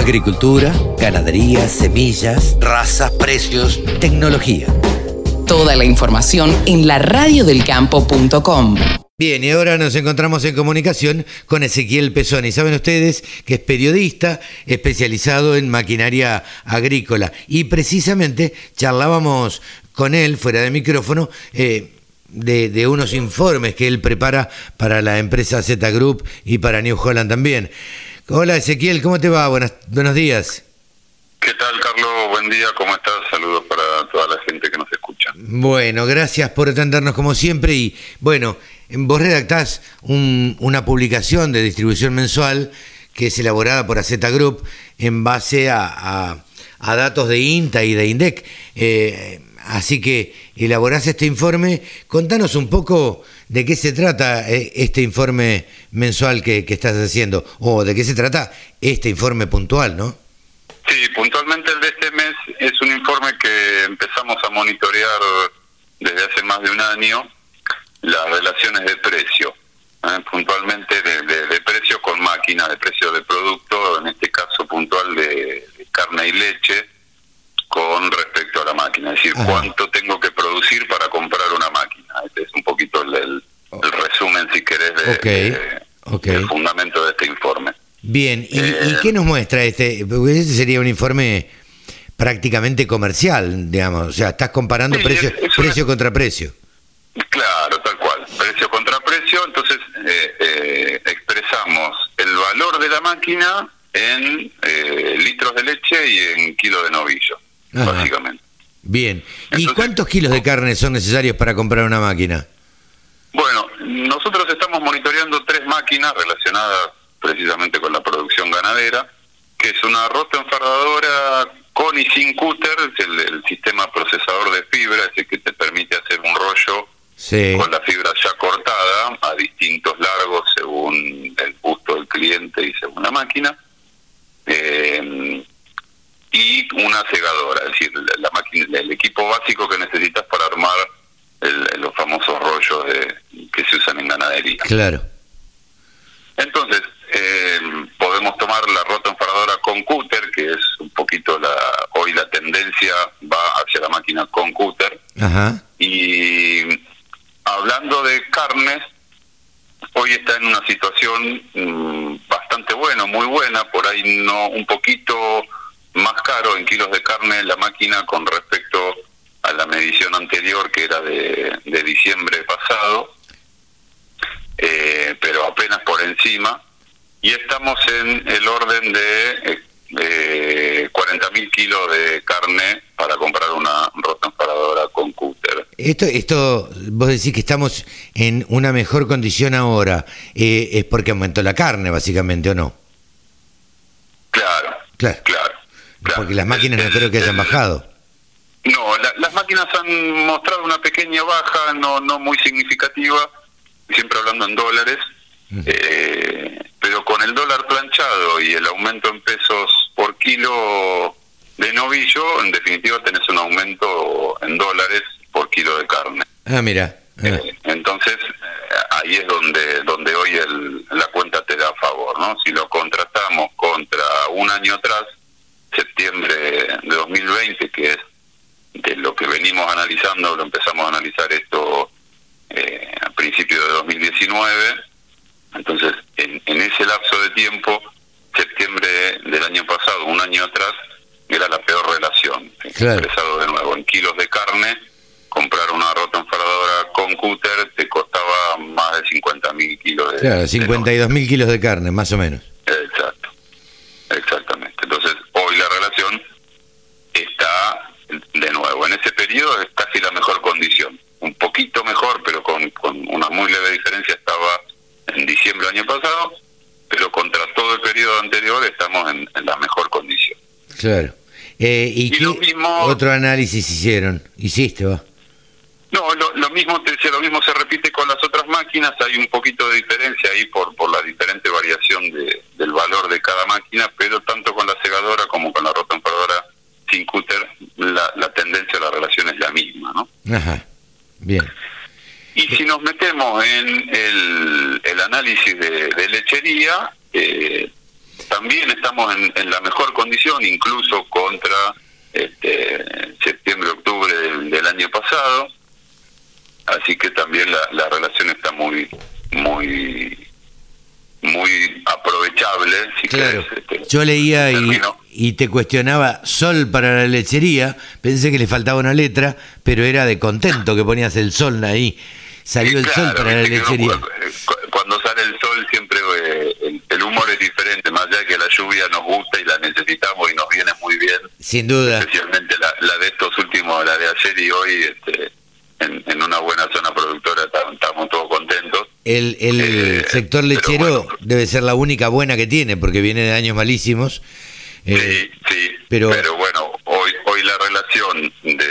Agricultura, ganadería, semillas, razas, precios, tecnología. Toda la información en la radiodelcampo.com. Bien, y ahora nos encontramos en comunicación con Ezequiel Pesoni. Saben ustedes que es periodista especializado en maquinaria agrícola y precisamente charlábamos con él fuera de micrófono. Eh, de, unos informes que él prepara para la empresa Z Group y para New Holland también. Hola Ezequiel, ¿cómo te va? Buenas, buenos días. ¿Qué tal, Carlos? Buen día, ¿cómo estás? Saludos para toda la gente que nos escucha. Bueno, gracias por atendernos como siempre y bueno, vos redactás una publicación de distribución mensual que es elaborada por AZ Group en base a, datos de INTA y de INDEC. Eh, así que elaborás este informe. Contanos un poco de qué se trata eh, este informe mensual que, estás haciendo o de qué se trata este informe puntual, ¿no? Sí, puntualmente el de este mes es un informe que empezamos a monitorear desde hace más de un año las relaciones de precio, ¿eh? puntualmente de, precio con máquina, de precio de producto, en este caso puntual de, carne y leche, con respecto a la máquina, es decir, cuánto tengo que producir para comprar una máquina. Este es un poquito el, resumen, si querés, de, del fundamento de este informe. Bien, ¿Y, eh, qué nos muestra este? Porque este sería un informe prácticamente comercial, digamos, o sea, estás comparando precio, precio contra precio. Claro, tal cual, precio contra precio, entonces eh, eh, expresamos el valor de la máquina en litros de leche y en kilo de novillo, básicamente. Bien, ¿y cuántos kilos de carne son necesarios para comprar una máquina? Bueno, nosotros estamos monitoreando tres máquinas relacionadas precisamente con la producción ganadera, que es una rota enfardadora con y sin cúter, es el, sistema procesador de fibra, es el que te permite hacer un rollo con la fibra ya cortada a distintos largos según el gusto del cliente y según la máquina. Eh, y una segadora, es decir, la máquina, el equipo básico que necesitas para armar los famosos rollos de, que se usan en ganadería. Claro. Entonces, eh, podemos tomar la rota enfardadora con cúter, que es un poquito la hoy la tendencia va hacia la máquina con cúter. Ajá. Y hablando de carnes, hoy está en una situación mm, bastante buena, muy buena, por ahí no un poquito más caro en kilos de carne la máquina con respecto a la medición anterior que era de, diciembre pasado, por encima, y estamos en el orden de eh, 40.000 kilos de carne para comprar una rota emparadora con cúter. Esto, esto, vos decís que estamos en una mejor condición ahora, eh, es porque aumentó la carne, básicamente, ¿o no? Claro, claro. claro, porque las máquinas no creo que hayan bajado. No, las máquinas han mostrado una pequeña baja, no, no muy significativa, siempre hablando en dólares, eh, pero con el dólar planchado y el aumento en pesos por kilo de novillo, en definitiva tenés un aumento en dólares por kilo de carne. Ah, mira. Ah. Eh, entonces, eh, ahí es donde donde hoy el, la cuenta te da a favor, ¿no? Si lo contratamos contra un año atrás, septiembre de 2020, que es de lo que venimos analizando, lo empezamos a analizar esto eh, a principios de 2019. Entonces, en, ese lapso de tiempo, septiembre del año pasado, un año atrás, era la peor relación. Expresado de nuevo, en kilos de carne, comprar una rota enfardadora con cúter te costaba más de 50 mil kilos de Claro, 52 mil kilos de carne, más o menos. Exacto, exactamente. Entonces, hoy la relación está de nuevo. En ese periodo es casi la mejor condición. Un poquito mejor, pero con, una muy leve diferencia en diciembre del año pasado, pero contra todo el periodo anterior estamos en, la mejor condición. Claro. Eh, ¿Y, qué otro análisis hicieron? ¿Hiciste, va? No, lo, mismo te decía, lo mismo se repite con las otras máquinas, hay un poquito de diferencia ahí por, por la diferente variación de, del valor de cada máquina, pero tanto con la segadora como con la rota sin cúter, la, la tendencia a la relación es la misma, ¿no? Ajá, bien. Y si nos metemos en análisis de, lechería, eh, también estamos en, la mejor condición, incluso contra este, septiembre-octubre del, año pasado. Así que también la, relación está muy, muy, muy aprovechable. Si claro. Este, Yo leía y, y, te cuestionaba sol para la lechería. Pensé que le faltaba una letra, pero era de contento que ponías el sol ahí. Salió el sol para la lechería sale el sol siempre eh, el, humor es diferente, más allá de que la lluvia nos gusta y la necesitamos y nos viene muy bien. Sin duda. Especialmente la, de estos últimos, la de ayer y hoy, este, en, una buena zona productora estamos todos contentos. El, el eh, sector lechero debe ser la única buena que tiene, porque viene de años malísimos. Eh, sí, sí, pero, pero bueno, hoy hoy la relación de,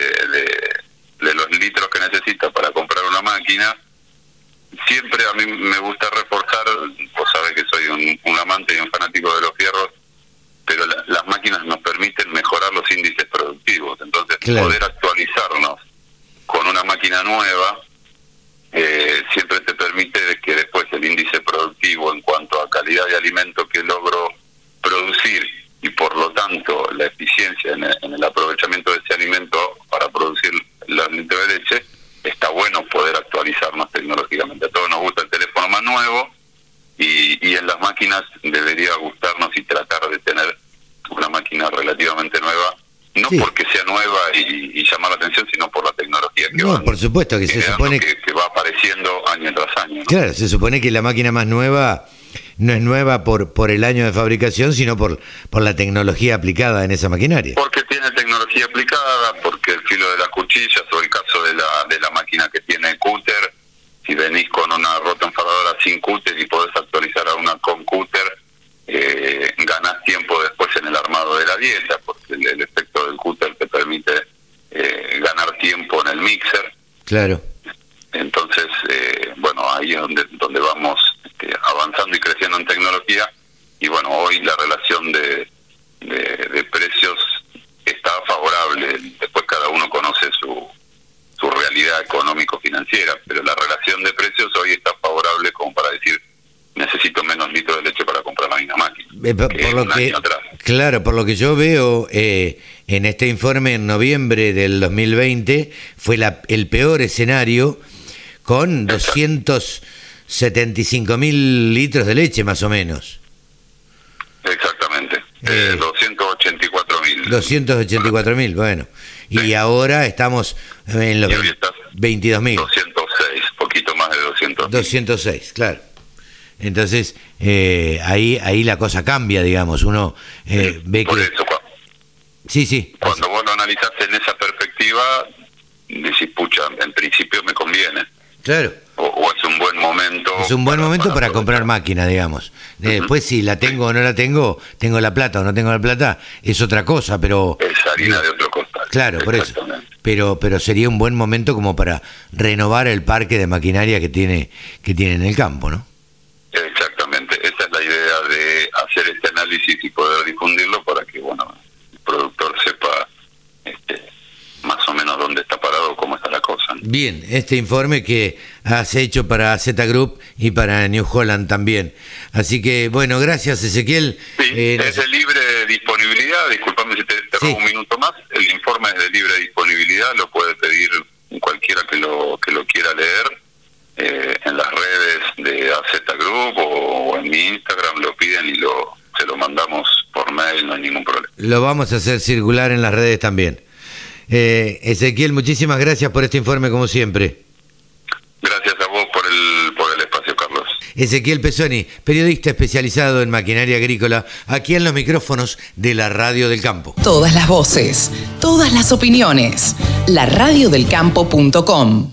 de los litros que necesita para comprar una máquina siempre a mí me gusta reforzar, vos sabés que soy un, amante y un fanático de los fierros, pero las máquinas nos permiten mejorar los índices productivos. Entonces, poder actualizarnos con una máquina nueva eh, siempre te permite que después el índice productivo en cuanto a calidad de alimento que logro producir y por lo tanto la eficiencia en el, aprovechamiento de ese alimento para producir la litro de leche, está bueno poder actualizarnos tecnológicamente. A todos nos gusta el teléfono más nuevo y, y en las máquinas debería gustarnos y tratar de tener una máquina relativamente nueva no porque sea nueva y, llamar la atención, sino por la tecnología que no, por supuesto que se supone que, va apareciendo año tras año. Claro, se supone que la máquina más nueva no es nueva por por el año de fabricación, sino por por la tecnología aplicada en esa maquinaria. Porque tiene tecnología aplicada, porque el filo de las cuchillas o el caso de la de la máquina que si venís con una rota enfadadora sin cúter y podés actualizar a una con cúter, eh, ganás tiempo después en el armado de la dieta, porque el, efecto del cúter te permite eh, ganar tiempo en el mixer. Claro. Entonces, eh, bueno, ahí es donde, donde vamos este, avanzando y creciendo en tecnología. Y bueno, hoy la relación de, de, precios está favorable. Después cada uno conoce su, su realidad económico-financiera, pero la relación de precios hoy está favorable como para decir necesito menos litros de leche para comprar la misma máquina. Eh, por, lo que, claro, por lo que yo veo eh, en este informe en noviembre del 2020 fue la, el peor escenario con 275 mil litros de leche más o menos. Exactamente, eh, 284 mil. 284 mil, bueno. Y ahora estamos en los 22 mil. 206, poquito más de 200. 206, claro. Entonces, eh, ahí ahí la cosa cambia, digamos. Uno eh, ve que... Eso, sí, sí. Cuando vos lo analizaste en esa perspectiva, decís, pucha, en principio me conviene. Claro. O, es un buen momento. Es un buen momento para, comprar máquina, digamos. Después, si la tengo o no la tengo, tengo la plata o no tengo la plata, es otra cosa, pero. Es harina de otro costal. Claro, por eso. Pero, pero sería un buen momento como para renovar el parque de maquinaria que tiene, que tiene en el campo, ¿no? Exactamente. Esa es la idea de hacer este análisis y poder difundirlo para que, bueno, el productor sepa este, más o menos dónde está parado, cómo está la cosa. Bien, este informe que has hecho para Z Group y para New Holland también. Así que, bueno, gracias Ezequiel. Sí, eh, es de libre disponibilidad, disculpame si te, robo un minuto más, el informe es de libre disponibilidad, lo puede pedir cualquiera que lo, que lo quiera leer. Eh, en las redes de AZ Group o, en mi Instagram lo piden y lo se lo mandamos por mail, no hay ningún problema. Lo vamos a hacer circular en las redes también. Eh, Ezequiel, muchísimas gracias por este informe como siempre. Gracias a vos por el, por el espacio, Carlos. Ezequiel Pesoni, periodista especializado en maquinaria agrícola, aquí en los micrófonos de la Radio del Campo. Todas las voces, todas las opiniones. La radiodelcampo.com